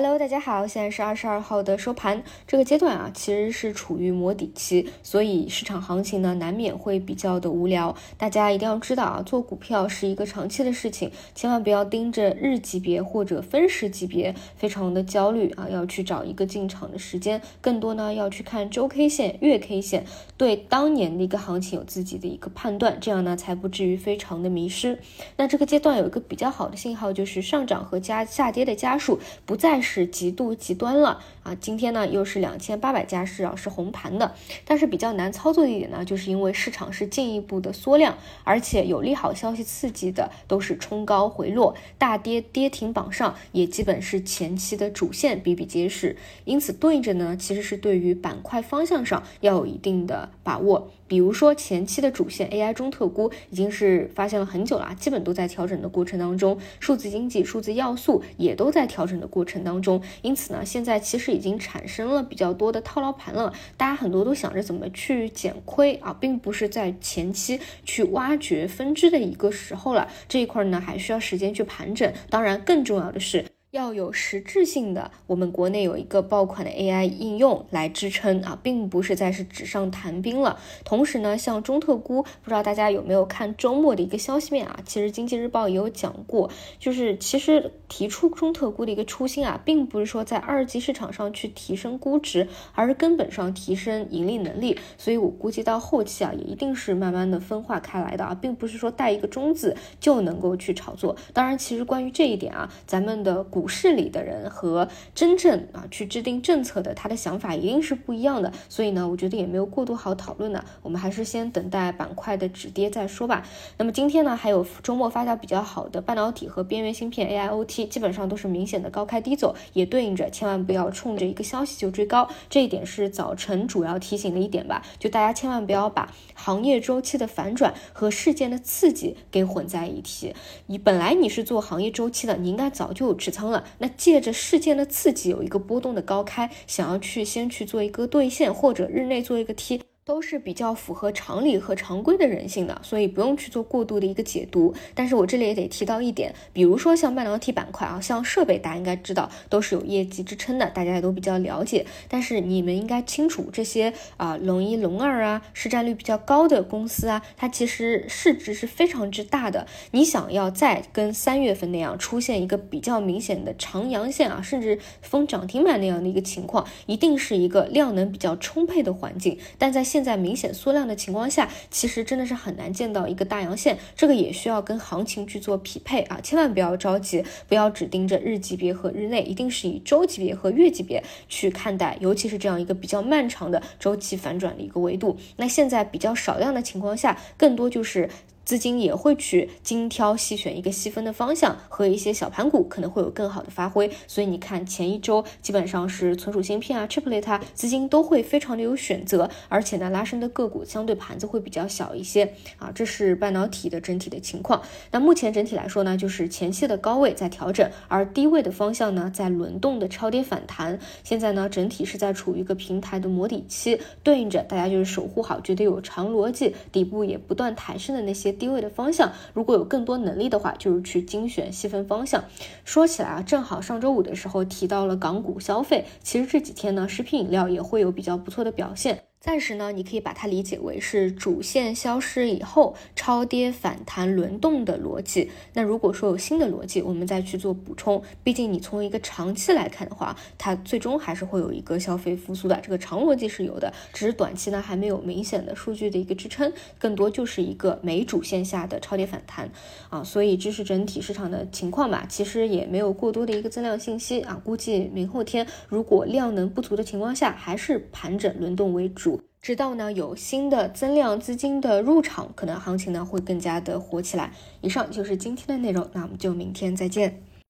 Hello，大家好，现在是二十二号的收盘，这个阶段啊，其实是处于磨底期，所以市场行情呢，难免会比较的无聊。大家一定要知道啊，做股票是一个长期的事情，千万不要盯着日级别或者分时级别，非常的焦虑啊，要去找一个进场的时间，更多呢要去看周 K 线、月 K 线，对当年的一个行情有自己的一个判断，这样呢才不至于非常的迷失。那这个阶段有一个比较好的信号，就是上涨和加下跌的家数不再。是极度极端了啊！今天呢又是两千八百家是啊是红盘的，但是比较难操作的一点呢，就是因为市场是进一步的缩量，而且有利好消息刺激的都是冲高回落，大跌跌停榜上也基本是前期的主线比比皆是，因此对着呢其实是对于板块方向上要有一定的把握。比如说前期的主线 AI 中特估已经是发现了很久了，基本都在调整的过程当中，数字经济、数字要素也都在调整的过程，当中因此呢，现在其实已经产生了比较多的套牢盘了，大家很多都想着怎么去减亏啊，并不是在前期去挖掘分支的一个时候了，这一块呢还需要时间去盘整，当然更重要的是。要有实质性的，我们国内有一个爆款的 AI 应用来支撑啊，并不是在是纸上谈兵了。同时呢，像中特估，不知道大家有没有看周末的一个消息面啊？其实经济日报也有讲过，就是其实提出中特估的一个初心啊，并不是说在二级市场上去提升估值，而是根本上提升盈利能力。所以我估计到后期啊，也一定是慢慢的分化开来的啊，并不是说带一个中字就能够去炒作。当然，其实关于这一点啊，咱们的股市里的人和真正啊去制定政策的，他的想法一定是不一样的，所以呢，我觉得也没有过多好讨论的，我们还是先等待板块的止跌再说吧。那么今天呢，还有周末发酵比较好的半导体和边缘芯片 AIoT，基本上都是明显的高开低走，也对应着千万不要冲着一个消息就追高，这一点是早晨主要提醒的一点吧。就大家千万不要把行业周期的反转和事件的刺激给混在一起。你本来你是做行业周期的，你应该早就持仓那借着事件的刺激，有一个波动的高开，想要去先去做一个兑现，或者日内做一个 T。都是比较符合常理和常规的人性的，所以不用去做过度的一个解读。但是我这里也得提到一点，比如说像半导体板块啊，像设备，大家应该知道都是有业绩支撑的，大家也都比较了解。但是你们应该清楚，这些啊龙一、龙二啊，市占率比较高的公司啊，它其实市值是非常之大的。你想要再跟三月份那样出现一个比较明显的长阳线啊，甚至封涨停板那样的一个情况，一定是一个量能比较充沛的环境。但在现现在明显缩量的情况下，其实真的是很难见到一个大阳线，这个也需要跟行情去做匹配啊！千万不要着急，不要只盯着日级别和日内，一定是以周级别和月级别去看待，尤其是这样一个比较漫长的周期反转的一个维度。那现在比较少量的情况下，更多就是。资金也会去精挑细选一个细分的方向，和一些小盘股可能会有更好的发挥。所以你看前一周基本上是存储芯片啊、Chiplet 啊，资金都会非常的有选择，而且呢拉升的个股相对盘子会比较小一些啊。这是半导体的整体的情况。那目前整体来说呢，就是前期的高位在调整，而低位的方向呢在轮动的超跌反弹。现在呢整体是在处于一个平台的磨底期，对应着大家就是守护好，觉得有长逻辑，底部也不断抬升的那些。低位的方向，如果有更多能力的话，就是去精选细分方向。说起来啊，正好上周五的时候提到了港股消费，其实这几天呢，食品饮料也会有比较不错的表现。暂时呢，你可以把它理解为是主线消失以后超跌反弹轮动的逻辑。那如果说有新的逻辑，我们再去做补充。毕竟你从一个长期来看的话，它最终还是会有一个消费复苏的，这个长逻辑是有的。只是短期呢还没有明显的数据的一个支撑，更多就是一个没主线下的超跌反弹啊。所以这是整体市场的情况吧，其实也没有过多的一个增量信息啊。估计明后天如果量能不足的情况下，还是盘整轮动为主。直到呢有新的增量资金的入场，可能行情呢会更加的火起来。以上就是今天的内容，那我们就明天再见。